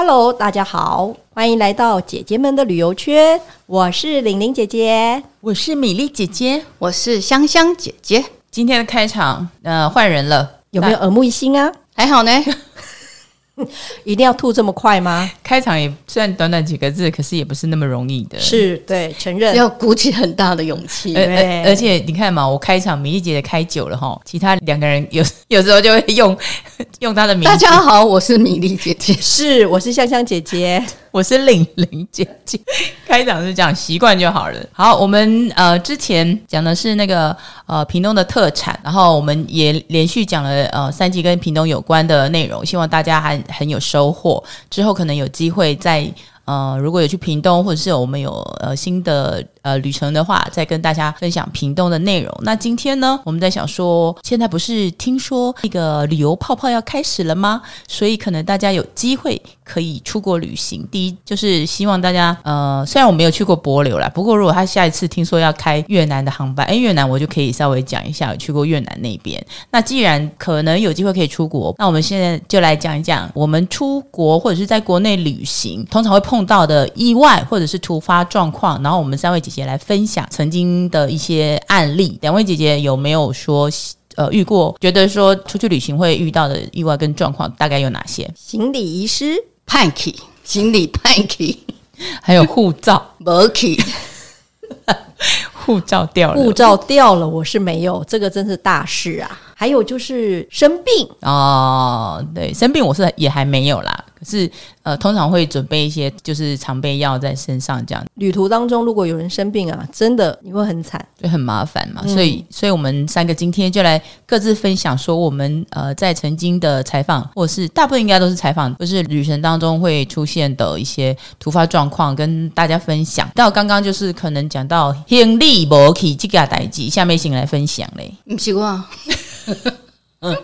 Hello，大家好，欢迎来到姐姐们的旅游圈。我是玲玲姐姐，我是米粒姐姐，我是香香姐姐。今天的开场，呃，换人了，有没有耳目一新啊？还好呢。一定要吐这么快吗？开场也虽然短短几个字，可是也不是那么容易的。是对，承认要鼓起很大的勇气。对，而且你看嘛，我开场米粒姐姐开久了哈，其他两个人有 有时候就会用 用她的名字。大家好，我是米粒姐姐，是我是香香姐姐。我是玲玲姐姐，开场是这样，习惯就好了。好，我们呃之前讲的是那个呃屏东的特产，然后我们也连续讲了呃三集跟屏东有关的内容，希望大家还很有收获。之后可能有机会在呃如果有去屏东，或者是我们有呃新的。呃，旅程的话，再跟大家分享屏东的内容。那今天呢，我们在想说，现在不是听说那个旅游泡泡要开始了吗？所以可能大家有机会可以出国旅行。第一，就是希望大家，呃，虽然我没有去过帛琉啦，不过如果他下一次听说要开越南的航班，诶，越南我就可以稍微讲一下，有去过越南那边。那既然可能有机会可以出国，那我们现在就来讲一讲我们出国或者是在国内旅行通常会碰到的意外或者是突发状况。然后我们三位姐姐。也来分享曾经的一些案例，两位姐姐有没有说呃遇过？觉得说出去旅行会遇到的意外跟状况大概有哪些？行李遗失、，punky，行李 p a n k y，还有护照 m o k y，护照掉了，护照掉了，我是没有，这个真是大事啊！还有就是生病哦，对，生病我是也还没有啦。可是，呃，通常会准备一些就是常备药在身上，这样。旅途当中，如果有人生病啊，真的你会很惨，就很麻烦嘛。嗯、所以，所以我们三个今天就来各自分享，说我们呃在曾经的采访，或是大部分应该都是采访，就是旅程当中会出现的一些突发状况，跟大家分享。到刚刚就是可能讲到行李没去这个代志，下面请来分享嘞。不习惯，嗯。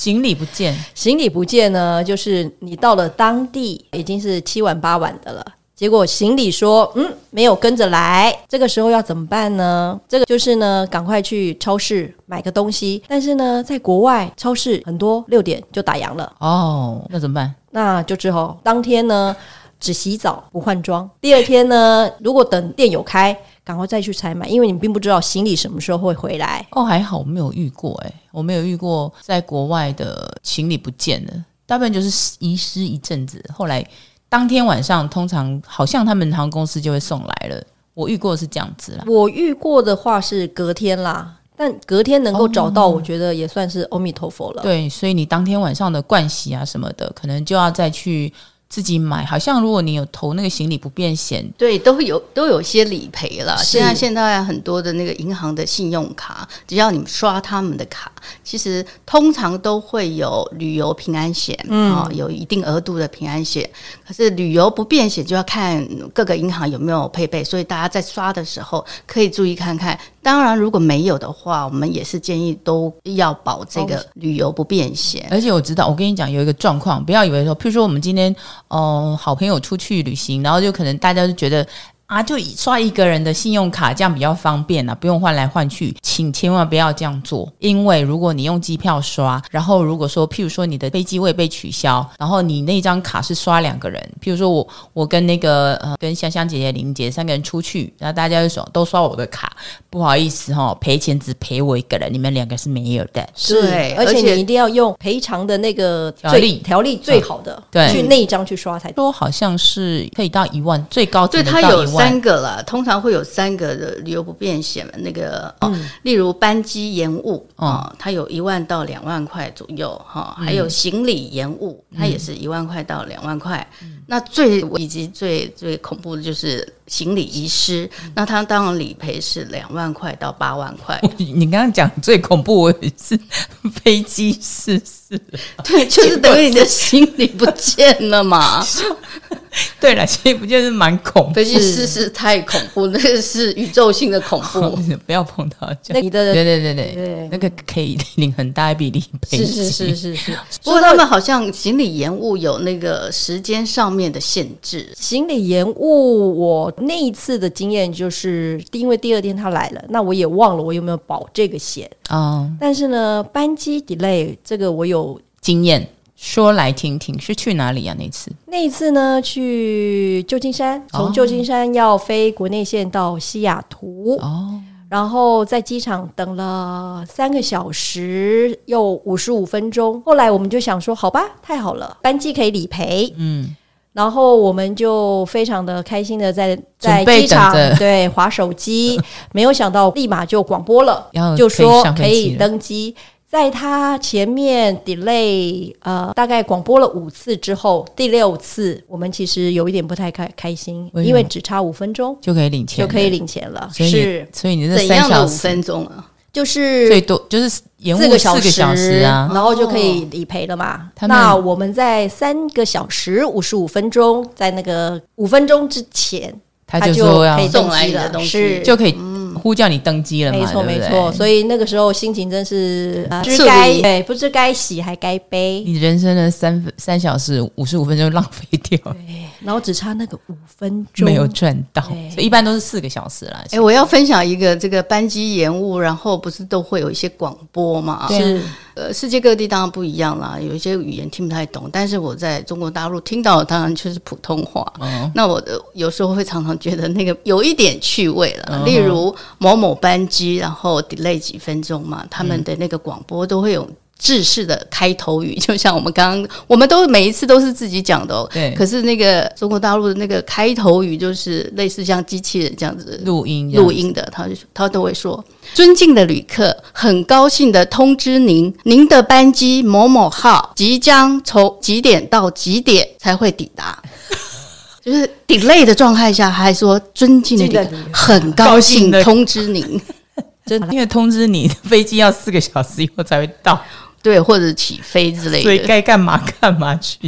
行李不见，行李不见呢，就是你到了当地已经是七晚八晚的了，结果行李说嗯没有跟着来，这个时候要怎么办呢？这个就是呢，赶快去超市买个东西，但是呢，在国外超市很多六点就打烊了哦，那怎么办？那就只好当天呢只洗澡不换装，第二天呢如果等店有开。然后再去采买，因为你并不知道行李什么时候会回来。哦，还好我没有遇过，诶，我没有遇过在国外的行李不见了，大部分就是遗失一阵子，后来当天晚上通常好像他们航空公司就会送来了。我遇过是这样子啦，我遇过的话是隔天啦，但隔天能够找到，我觉得也算是阿弥陀佛了。对，所以你当天晚上的盥洗啊什么的，可能就要再去。自己买，好像如果你有投那个行李不便险，对，都有都有些理赔了。现在现在很多的那个银行的信用卡，只要你们刷他们的卡，其实通常都会有旅游平安险，嗯、哦，有一定额度的平安险。可是旅游不便险就要看各个银行有没有配备，所以大家在刷的时候可以注意看看。当然，如果没有的话，我们也是建议都要保这个旅游不便险。而且我知道，我跟你讲有一个状况，不要以为说，譬如说我们今天，哦、呃，好朋友出去旅行，然后就可能大家就觉得。啊，就刷一个人的信用卡，这样比较方便啊，不用换来换去。请千万不要这样做，因为如果你用机票刷，然后如果说，譬如说你的飞机位被取消，然后你那张卡是刷两个人，譬如说我我跟那个呃跟香香姐姐、玲姐三个人出去，然后大家就说都刷我的卡，不好意思哈、哦，赔钱只赔我一个人，你们两个是没有的。是，而且你一定要用赔偿的那个条例条例最好的，对，去那一张去刷才。说好像是可以到一万，最高只能到一万。三个了，通常会有三个的旅游不便险，那个哦，例如班机延误啊、哦，它有一万到两万块左右哈、哦，还有行李延误，它也是一万块到两万块。嗯、那最以及最最恐怖的就是行李遗失，嗯、那他当然理赔是两万块到八万块。你刚刚讲最恐怖，我也是飞机失事，对，就是等于你的行李不见了嘛。对了，行李不见是蛮恐怖？飞机失事太恐怖，那个是宇宙性的恐怖，不要碰到。那你的对对对对，对那个可以领很大一笔理赔。是是是是是。不过他们好像行李延误有那个时间上面的限制。行李延误，我那一次的经验就是，因为第二天他来了，那我也忘了我有没有保这个险啊。嗯、但是呢，班机 delay 这个我有经验。说来听听，是去哪里呀、啊？那次那一次呢，去旧金山，从旧金山要飞国内线到西雅图哦，然后在机场等了三个小时又五十五分钟。后来我们就想说，好吧，太好了，班机可以理赔，嗯，然后我们就非常的开心的在在机场 对划手机，没有想到立马就广播了，就说可以登机。在他前面 delay 呃，大概广播了五次之后，第六次我们其实有一点不太开开心，因为只差五分钟就可以领钱，就可以领钱了。是，所以你这三小时五分钟啊，就是最多就是延误四个小时啊，然后就可以理赔了嘛。那我们在三个小时五十五分钟，在那个五分钟之前，他就可以送来的东西，就可以。呼叫你登机了嘛？没错没错，所以那个时候心情真是不知该对，不知该喜还该悲。你人生的三三小时五十五分钟浪费掉，对，然后只差那个五分钟没有赚到，所以一般都是四个小时了。哎，我要分享一个这个班机延误，然后不是都会有一些广播嘛？是。呃，世界各地当然不一样啦，有一些语言听不太懂，但是我在中国大陆听到的当然就是普通话。嗯、那我的有时候会常常觉得那个有一点趣味了，嗯、例如某某班机，然后 delay 几分钟嘛，他们的那个广播都会有。制式的开头语，就像我们刚刚，我们都每一次都是自己讲的哦。对。可是那个中国大陆的那个开头语，就是类似像机器人这样子录音录音的，他就他都会说：“尊敬的旅客，很高兴的通知您，您的班机某某号即将从几点到几点才会抵达。”就是 delay 的状态下，还说尊敬的旅客，很高兴通知您。真的，因为通知你飞机要四个小时以后才会到，对，或者起飞之类的，所以该干嘛干嘛去。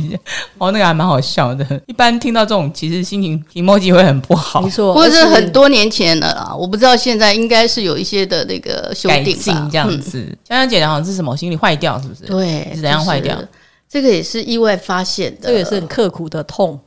哦，那个还蛮好笑的。一般听到这种，其实心情 emoji 会很不好。没错，或者是很多年前了啦，我不知道现在应该是有一些的那个修订吧，这样子。香香姐的好像是什么心理坏掉，是不是？对，是怎样坏掉？这个也是意外发现的，这个也是很刻苦的痛。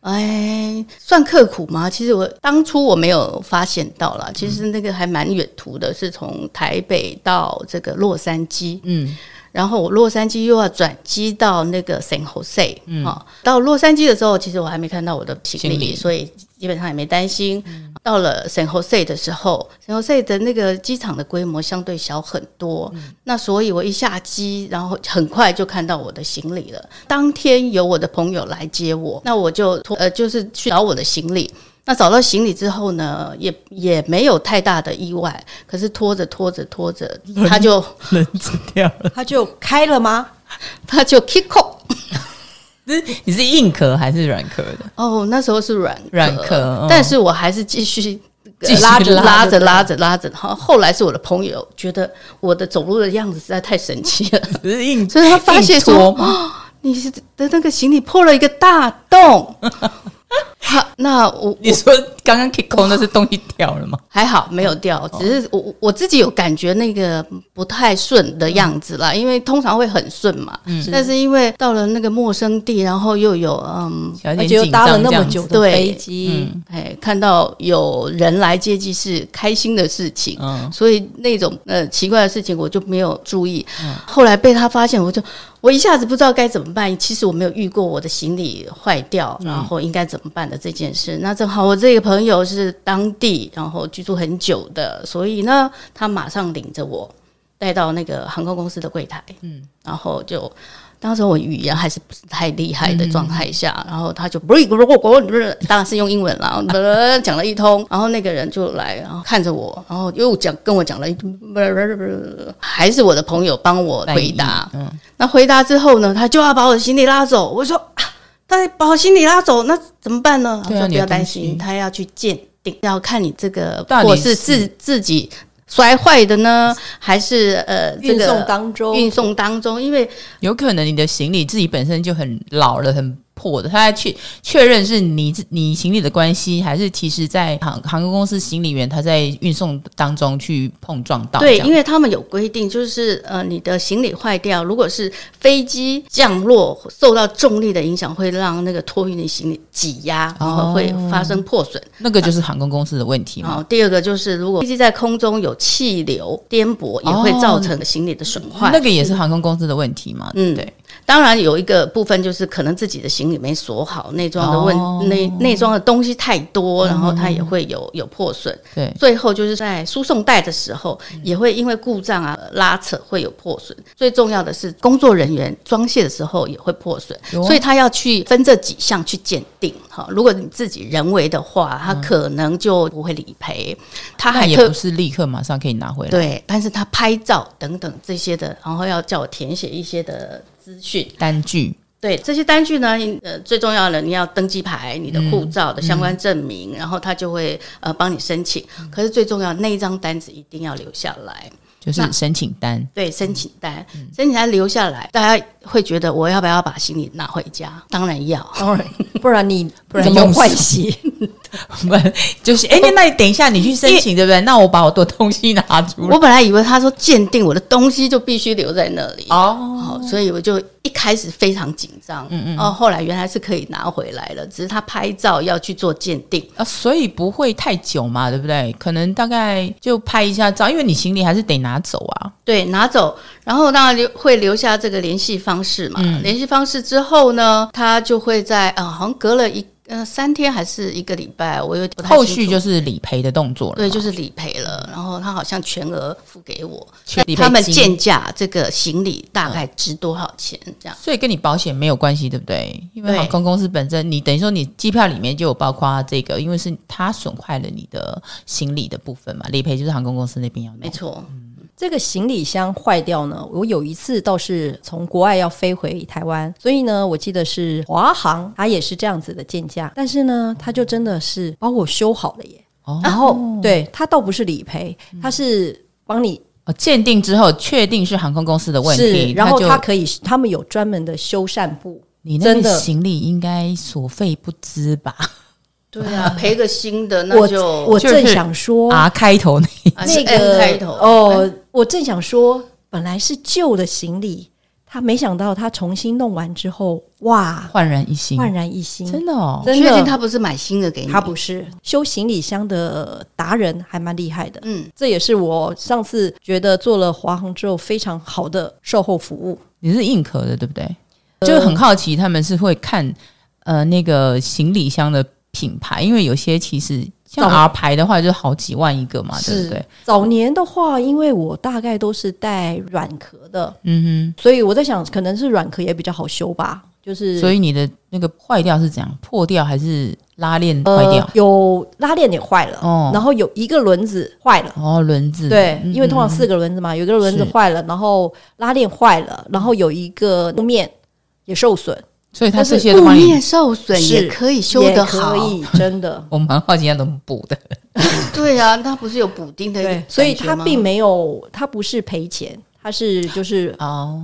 哎，算刻苦吗？其实我当初我没有发现到啦，其实那个还蛮远途的，是从台北到这个洛杉矶，嗯，然后我洛杉矶又要转机到那个 San Jose，嗯，到洛杉矶的时候，其实我还没看到我的行李，所以。基本上也没担心。到了 San Jose 的时候，San Jose 的那个机场的规模相对小很多。那所以我一下机，然后很快就看到我的行李了。当天有我的朋友来接我，那我就拖呃，就是去找我的行李。那找到行李之后呢，也也没有太大的意外。可是拖着拖着拖着，他就轮子掉了，他就开了吗？他就 kick off。你是硬壳还是软壳的？哦，那时候是软软壳，但是我还是继续 拉着拉着拉着拉着。好，后来是我的朋友觉得我的走路的样子实在太神奇了，是硬，所以他发现说，哦，你是的那个行李破了一个大洞。好，那我你说刚刚 kick 空那是东西掉了吗？还好没有掉，只是我我自己有感觉那个不太顺的样子啦，因为通常会很顺嘛。嗯，但是因为到了那个陌生地，然后又有嗯，而且又搭了那么久的飞机，哎，看到有人来接机是开心的事情，嗯，所以那种呃奇怪的事情我就没有注意。后来被他发现，我就。我一下子不知道该怎么办。其实我没有遇过我的行李坏掉，然后应该怎么办的这件事。嗯、那正好我这个朋友是当地，然后居住很久的，所以呢，他马上领着我带到那个航空公司的柜台，嗯，然后就。当时我语言还是不是太厉害的状态下，嗯、然后他就不是当然是用英文啦，讲了一通，然后那个人就来，然后看着我，然后又讲跟我讲了一，还是我的朋友帮我回答。嗯，那回答之后呢，他就要把我的行李拉走。我说啊，他把我行李拉走，那怎么办呢？他说不要担心，他要去鉴定，要看你这个或是自自己。摔坏的呢，还是呃运送当中？运送当中，因为有可能你的行李自己本身就很老了，很破的？他在确确认是你你行李的关系，还是其实在航航空公司行李员他在运送当中去碰撞到？对，因为他们有规定，就是呃，你的行李坏掉，如果是飞机降落受到重力的影响，会让那个托运的行李挤压，然后会发生破损。哦，那个就是航空公司的问题嘛。哦，第二个就是如果飞机在空中有气流颠簸，也会造成行李的损坏。哦，那个也是航空公司的问题嘛？嗯，对。当然有一个部分就是可能自己的行李没锁好，内装的问、哦、内内装的东西太多，然后它也会有有破损。对，最后就是在输送带的时候，也会因为故障啊拉扯会有破损。最重要的是工作人员装卸的时候也会破损，所以他要去分这几项去鉴定。哈，如果你自己人为的话，他可能就不会理赔。他还也不是立刻马上可以拿回来。对，但是他拍照等等这些的，然后要叫我填写一些的。资讯单据，对这些单据呢，呃，最重要的你要登机牌、你的护照的相关证明，嗯嗯、然后他就会呃帮你申请。可是最重要那一张单子一定要留下来，就是申请单。对，申请单，嗯、申请单留下来，大家会觉得我要不要把行李拿回家？当然要，当然，不然你不然用换洗。不就是哎，那你等一下，你去申请对不对？那我把我的东西拿出来。我本来以为他说鉴定我的东西就必须留在那里哦，所以我就一开始非常紧张。嗯嗯，哦，后来原来是可以拿回来了，只是他拍照要去做鉴定啊，所以不会太久嘛，对不对？可能大概就拍一下照，因为你行李还是得拿走啊。对，拿走，然后当然留会留下这个联系方式嘛。嗯、联系方式之后呢，他就会在啊、呃，好像隔了一。嗯、呃，三天还是一个礼拜，我有点后续就是理赔的动作了。对，就是理赔了。然后他好像全额付给我，他们鉴价这个行李大概值多少钱？这样，所以跟你保险没有关系，对不对？因为航空公司本身，你等于说你机票里面就有包括这个，因为是他损坏了你的行李的部分嘛，理赔就是航空公司那边要。没错。这个行李箱坏掉呢，我有一次倒是从国外要飞回台湾，所以呢，我记得是华航，它也是这样子的鉴价，但是呢，它就真的是帮我修好了耶。哦，然后对它倒不是理赔，它是帮你鉴定之后确定是航空公司的问题，然后他可以，他们有专门的修缮部。你那个行李应该所费不赀吧？对啊，赔个新的那就我，我正想说 R 开头那那个开头哦，我正想说，本来是旧的行李，他没想到他重新弄完之后，哇，焕然一新，焕然一新，真的哦，真的，确定他不是买新的给你？他不是修行李箱的达人，还蛮厉害的。嗯，这也是我上次觉得做了华航之后非常好的售后服务。你是硬壳的对不对？呃、就很好奇，他们是会看呃那个行李箱的。品牌，因为有些其实像 R 牌的话，就好几万一个嘛，对不对？早年的话，因为我大概都是带软壳的，嗯哼，所以我在想，可能是软壳也比较好修吧。就是，所以你的那个坏掉是怎样？破掉还是拉链坏掉？呃，有拉链也坏了，哦，然后有一个轮子坏了，哦，轮子对，因为通常四个轮子嘛，有一个轮子坏了，然后拉链坏了，然后有一个路面也受损。所以它这些路面受损也可以修得好，可以真的。我蛮好奇，它怎么补的？对啊，它不是有补丁的，对，所以它并没有，它不是赔钱，它是就是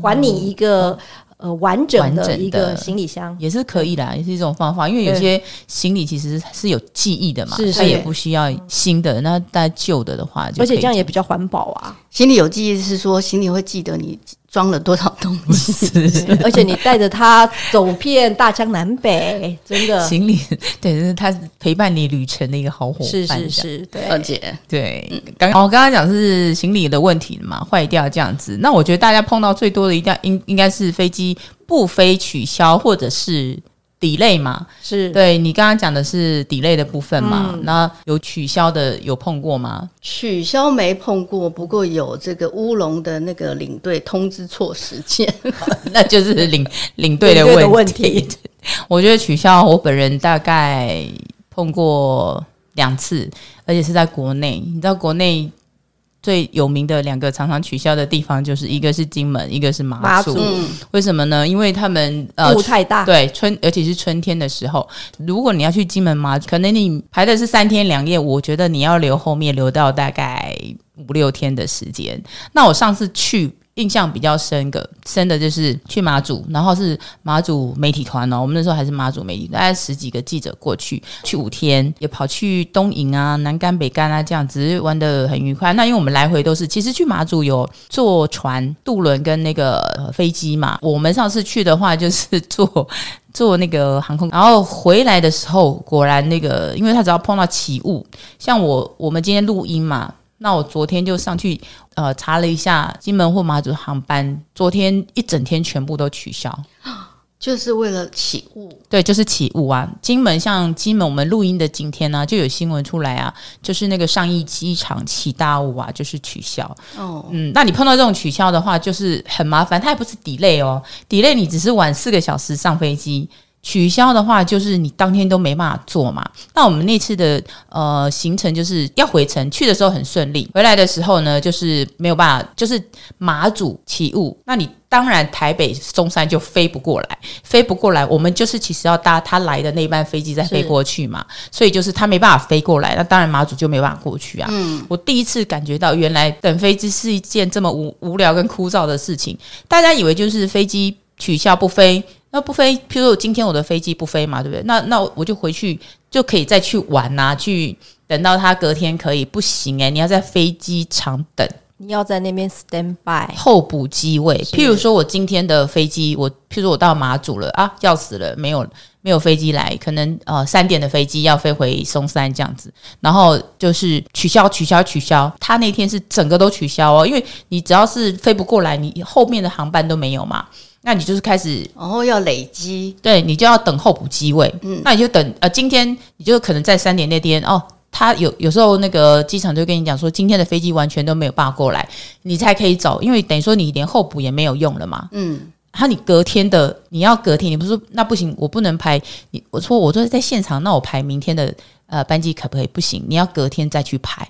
还你一个呃完整的一个行李箱，也是可以的，也是一种方法。因为有些行李其实是有记忆的嘛，它也不需要新的，那带旧的的话，而且这样也比较环保啊。行李有记忆是说行李会记得你。装了多少东西？而且你带着他走遍大江南北，真的行李 对，是他陪伴你旅程的一个好伙伴。是是是，对，二姐对。刚我刚刚讲是行李的问题嘛，坏掉这样子。那我觉得大家碰到最多的一定应应该是飞机不飞取消或者是。Delay 嘛，是对你刚刚讲的是 delay 的部分嘛？嗯、那有取消的有碰过吗？取消没碰过，不过有这个乌龙的那个领队通知错时间，那就是领领队的问题。我觉得取消，我本人大概碰过两次，而且是在国内。你知道国内？最有名的两个常常取消的地方，就是一个是金门，一个是马祖。嗯、为什么呢？因为他们呃雾太大，对春，而且是春天的时候。如果你要去金门马祖，可能你排的是三天两夜，我觉得你要留后面留到大概五六天的时间。那我上次去印象比较深的，深的就是去马祖，然后是马祖媒体团哦。我们那时候还是马祖媒体，大概十几个记者过去，去五天，也跑去东营啊、南竿、北竿啊，这样子玩得很愉快。那因为我们来回都是，其实去马祖有坐船、渡轮跟那个飞机嘛。我们上次去的话，就是坐 坐那个航空，然后回来的时候，果然那个，因为他只要碰到起雾，像我我们今天录音嘛。那我昨天就上去，呃，查了一下金门或马祖航班，昨天一整天全部都取消，就是为了起雾。对，就是起雾啊。金门像金门，我们录音的今天呢、啊，就有新闻出来啊，就是那个上义机场起大雾啊，就是取消。哦，嗯，那你碰到这种取消的话，就是很麻烦。它也不是 delay 哦，delay 你只是晚四个小时上飞机。取消的话，就是你当天都没办法做嘛。那我们那次的呃行程就是要回程，去的时候很顺利，回来的时候呢，就是没有办法，就是马祖起雾。那你当然台北松山就飞不过来，飞不过来，我们就是其实要搭他来的那班飞机再飞过去嘛。所以就是他没办法飞过来，那当然马祖就没办法过去啊。嗯，我第一次感觉到原来等飞机是一件这么无无聊跟枯燥的事情。大家以为就是飞机取消不飞。那不飞，譬如说今天我的飞机不飞嘛，对不对？那那我就回去就可以再去玩呐、啊，去等到他隔天可以。不行诶、欸，你要在飞机场等，你要在那边 stand by 候补机位。譬如说我今天的飞机，我譬如说我到马祖了啊，要死了，没有没有飞机来，可能呃三点的飞机要飞回松山这样子，然后就是取消取消取消，他那天是整个都取消哦，因为你只要是飞不过来，你后面的航班都没有嘛。那你就是开始，然后要累积，对，你就要等候补机位。嗯，那你就等，呃，今天你就可能在三点那天哦，他有有时候那个机场就跟你讲说，今天的飞机完全都没有办法过来，你才可以走，因为等于说你连候补也没有用了嘛。嗯，他你隔天的你要隔天，你不是说那不行，我不能排你，我说我都是在现场，那我排明天的呃班机可不可以？不行，你要隔天再去排。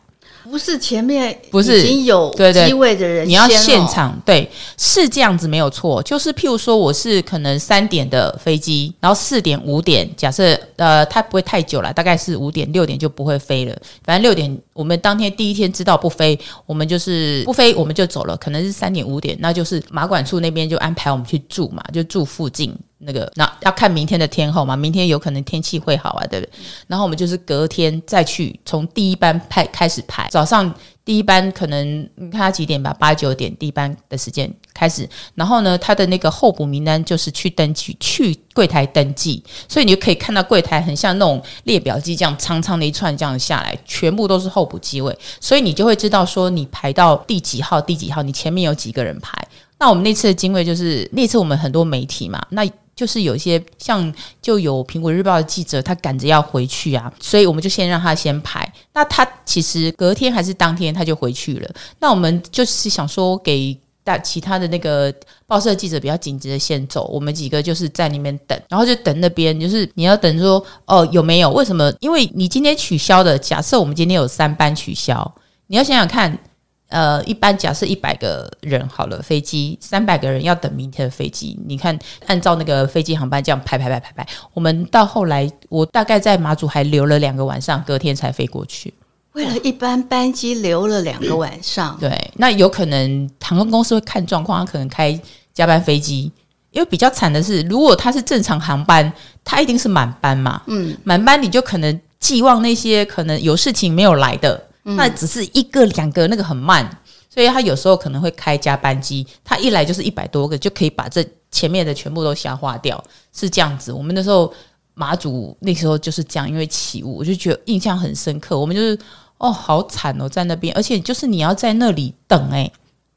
不是前面不是已经有机位的人，你要现场对，是这样子没有错。就是譬如说，我是可能三点的飞机，然后四点五点，假设呃，它不会太久了，大概是五点六点就不会飞了。反正六点我们当天第一天知道不飞，我们就是不飞，我们就走了。可能是三点五点，那就是马管处那边就安排我们去住嘛，就住附近。那个，那要看明天的天候嘛，明天有可能天气会好啊，对不对？然后我们就是隔天再去，从第一班排开始排，早上第一班可能你看他几点吧，八九点第一班的时间开始，然后呢，他的那个候补名单就是去登记，去柜台登记，所以你就可以看到柜台很像那种列表机这样长长的一串这样下来，全部都是候补机位，所以你就会知道说你排到第几号，第几号，你前面有几个人排。那我们那次的经纬就是那次我们很多媒体嘛，那。就是有些像就有苹果日报的记者，他赶着要回去啊，所以我们就先让他先排。那他其实隔天还是当天他就回去了。那我们就是想说给大其他的那个报社记者比较紧急的先走，我们几个就是在那边等，然后就等那边，就是你要等说哦有没有？为什么？因为你今天取消的，假设我们今天有三班取消，你要想想看。呃，一般假设一百个人好了，飞机三百个人要等明天的飞机。你看，按照那个飞机航班这样排排排排排，我们到后来，我大概在马祖还留了两个晚上，隔天才飞过去。为了一班班机留了两个晚上。对，那有可能航空公司会看状况，他可能开加班飞机。因为比较惨的是，如果它是正常航班，它一定是满班嘛。嗯，满班你就可能寄望那些可能有事情没有来的。那只是一个两个，那个很慢，所以他有时候可能会开加班机，他一来就是一百多个，就可以把这前面的全部都消化掉，是这样子。我们那时候马祖那时候就是这样，因为起雾，我就觉得印象很深刻。我们就是哦，好惨哦，在那边，而且就是你要在那里等诶。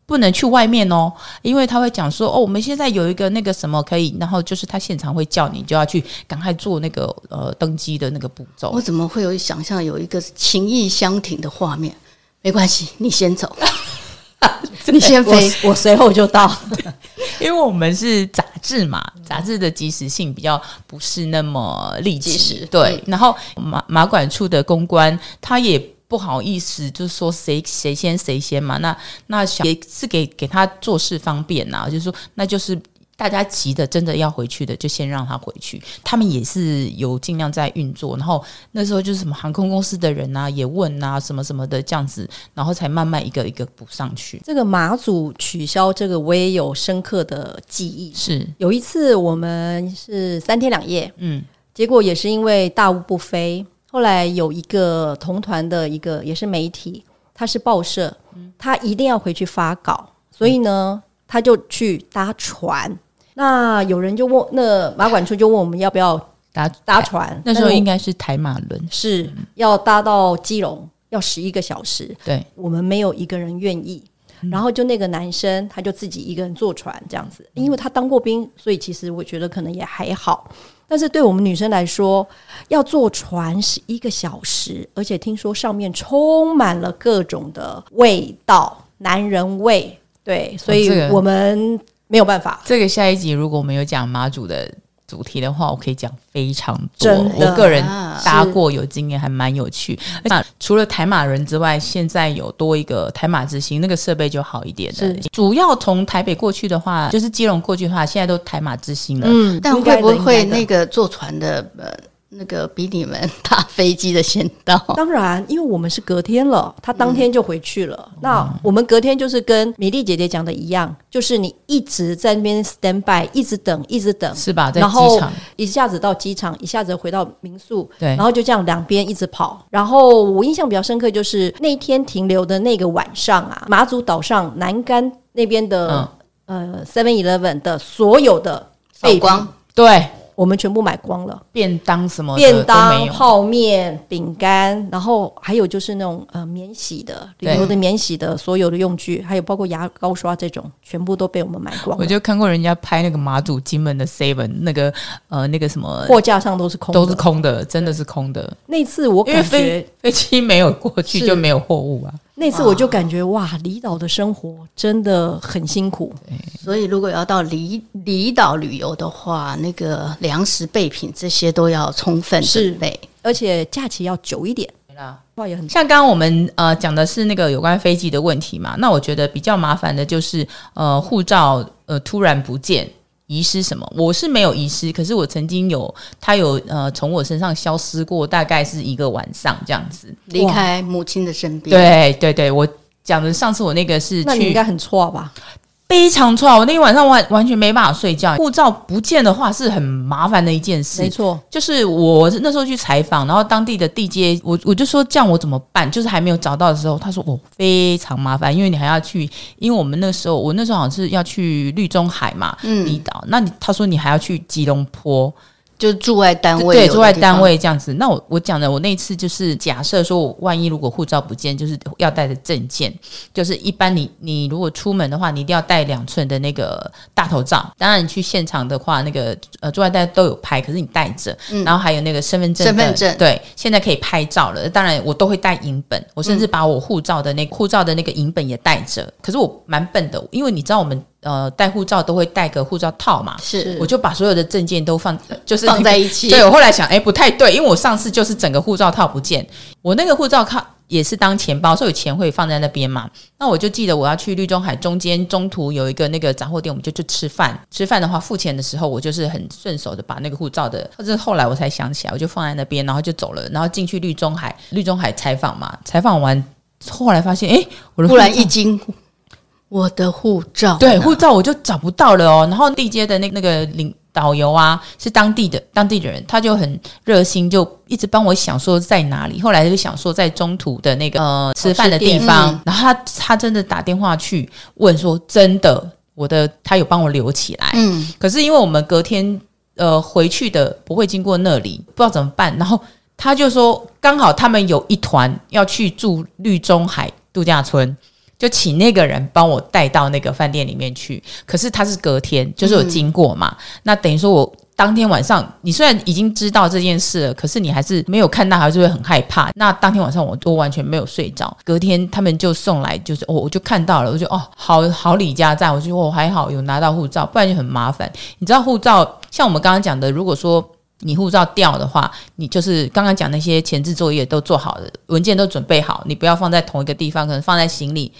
不能去外面哦，因为他会讲说哦，我们现在有一个那个什么可以，然后就是他现场会叫你，就要去赶快做那个呃登机的那个步骤。我怎么会有想象有一个情意相挺的画面？没关系，你先走，你先飞，我随后就到。因为我们是杂志嘛，杂志的及时性比较不是那么立即，对。然后马马管处的公关他也。不好意思，就是说谁谁先谁先嘛，那那想也是给给他做事方便呐，就是说那就是。大家急的真的要回去的，就先让他回去。他们也是有尽量在运作，然后那时候就是什么航空公司的人啊也问啊什么什么的这样子，然后才慢慢一个一个补上去。这个马祖取消这个，我也有深刻的记忆。是有一次我们是三天两夜，嗯，结果也是因为大雾不飞，后来有一个同团的一个也是媒体，他是报社，他一定要回去发稿，所以呢。嗯他就去搭船，那有人就问，那马管处就问我们要不要搭搭船？那时候应该是台马轮，是要搭到基隆，要十一个小时。对，我们没有一个人愿意。然后就那个男生，他就自己一个人坐船这样子，因为他当过兵，所以其实我觉得可能也还好。但是对我们女生来说，要坐船是一个小时，而且听说上面充满了各种的味道，男人味。对，所以我们没有办法。这个下一集如果我们有讲马祖的主题的话，我可以讲非常多。我个人搭过有经验，还蛮有趣。那除了台马人之外，现在有多一个台马之星，那个设备就好一点了。主要从台北过去的话，就是基隆过去的话，现在都台马之星了。嗯，但会不会那个坐船的呃？那个比你们搭飞机的先到，当然，因为我们是隔天了，他当天就回去了。嗯、那我们隔天就是跟米粒姐姐讲的一样，就是你一直在那边 stand by，一直等，一直等，是吧？在机场，一下子到机场，一下子回到民宿，对，然后就这样两边一直跑。然后我印象比较深刻，就是那天停留的那个晚上啊，马祖岛上南竿那边的、嗯、呃 Seven Eleven 的所有的背光，对。我们全部买光了，便当什么便当、泡面、饼干，然后还有就是那种呃免洗的旅游的免洗的所有的用具，还有包括牙膏刷这种，全部都被我们买光了。我就看过人家拍那个马祖金门的 Seven，那个呃那个什么货架上都是空的，都是空的，真的是空的。那次我感觉飞机没有过去就没有货物啊。那次我就感觉哇，离岛的生活真的很辛苦。所以如果要到离离岛旅游的话，那个粮食备品这些都要充分准备，而且假期要久一点。话也很像刚刚我们呃讲的是那个有关飞机的问题嘛，那我觉得比较麻烦的就是呃护照呃突然不见。遗失什么？我是没有遗失，可是我曾经有，他有呃从我身上消失过，大概是一个晚上这样子，离开母亲的身边。对对对，我讲的上次我那个是去，那你应该很错吧？非常错，我那天晚上完完全没办法睡觉。护照不见的话是很麻烦的一件事，没错。就是我那时候去采访，然后当地的地接，我我就说这样我怎么办？就是还没有找到的时候，他说我非常麻烦，因为你还要去，因为我们那时候我那时候好像是要去绿中海嘛，嗯，离岛。那你他说你还要去吉隆坡。就是驻外单位，对，住外单位这样子。那我我讲的，我那次就是假设说，我万一如果护照不见，就是要带的证件，就是一般你你如果出门的话，你一定要带两寸的那个大头照。当然你去现场的话，那个呃驻外单都有拍，可是你带着，嗯、然后还有那个身份证，身份证对，现在可以拍照了。当然我都会带影本，我甚至把我护照的那个护照的那个影本也带着。可是我蛮笨的，因为你知道我们。呃，带护照都会带个护照套嘛，是，我就把所有的证件都放，就是放在一起。对，我后来想，哎，不太对，因为我上次就是整个护照套不见，我那个护照套也是当钱包，所以钱会放在那边嘛。那我就记得我要去绿中海，中间中途有一个那个杂货店，我们就去吃饭。吃饭的话，付钱的时候，我就是很顺手的把那个护照的，或者后来我才想起来，我就放在那边，然后就走了，然后进去绿中海，绿中海采访嘛，采访完后来发现，哎，我突然一惊。我的护照，对，护照我就找不到了哦。然后地接的那那个领导游啊，是当地的当地的人，他就很热心，就一直帮我想说在哪里。后来就想说在中途的那个呃吃饭的地方。嗯、然后他他真的打电话去问说，真的，我的他有帮我留起来。嗯，可是因为我们隔天呃回去的不会经过那里，不知道怎么办。然后他就说，刚好他们有一团要去住绿中海度假村。就请那个人帮我带到那个饭店里面去，可是他是隔天，就是有经过嘛。嗯、那等于说我当天晚上，你虽然已经知道这件事了，可是你还是没有看到，还是会很害怕。那当天晚上我都完全没有睡着。隔天他们就送来，就是哦，我就看到了，我就哦，好好李家在，我就哦还好有拿到护照，不然就很麻烦。你知道护照像我们刚刚讲的，如果说你护照掉的话，你就是刚刚讲那些前置作业都做好了，文件都准备好，你不要放在同一个地方，可能放在行李。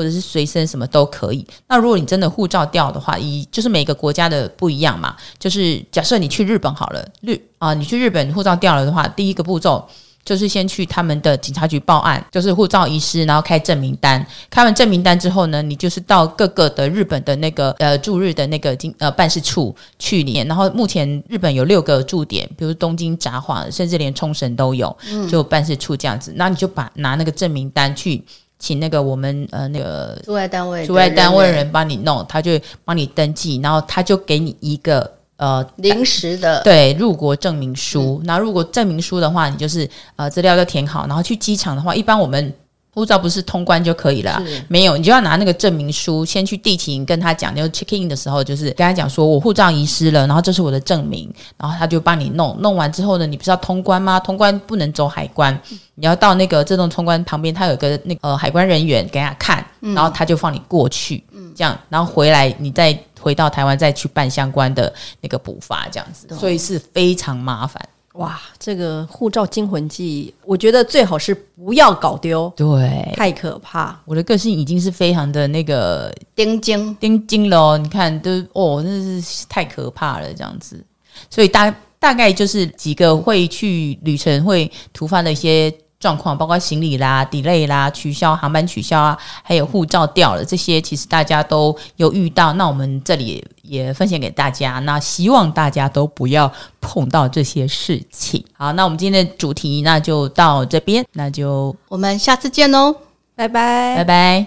或者是随身什么都可以。那如果你真的护照掉的话，以就是每个国家的不一样嘛，就是假设你去日本好了，日啊，你去日本护照掉了的话，第一个步骤。就是先去他们的警察局报案，就是护照遗失，然后开证明单。开完证明单之后呢，你就是到各个的日本的那个呃驻日的那个经呃办事处去年。然后目前日本有六个驻点，比如东京、札幌，甚至连冲绳都有，就办事处这样子。那、嗯、你就把拿那个证明单去请那个我们呃那个驻外单位驻外单位人帮你弄，他就帮你登记，然后他就给你一个。呃，临时的对入国证明书，那、嗯、入国证明书的话，你就是呃资料要填好，然后去机场的话，一般我们护照不是通关就可以了，没有，你就要拿那个证明书先去地勤跟他讲，就 check in 的时候，就是跟他讲说我护照遗失了，然后这是我的证明，然后他就帮你弄，弄完之后呢，你不是要通关吗？通关不能走海关，你要到那个自动通关旁边，他有个那个呃海关人员给他看，然后他就放你过去，嗯、这样，然后回来你再。回到台湾再去办相关的那个补发，这样子，所以是非常麻烦。哇，这个护照惊魂记，我觉得最好是不要搞丢，对，太可怕。我的个性已经是非常的那个盯紧盯紧了哦，你看都哦，那是太可怕了，这样子。所以大大概就是几个会去旅程会突发的一些。状况包括行李啦、delay 啦、取消航班取消啊，还有护照掉了这些，其实大家都有遇到。那我们这里也分享给大家，那希望大家都不要碰到这些事情。好，那我们今天的主题那就到这边，那就我们下次见喽，拜拜，拜拜。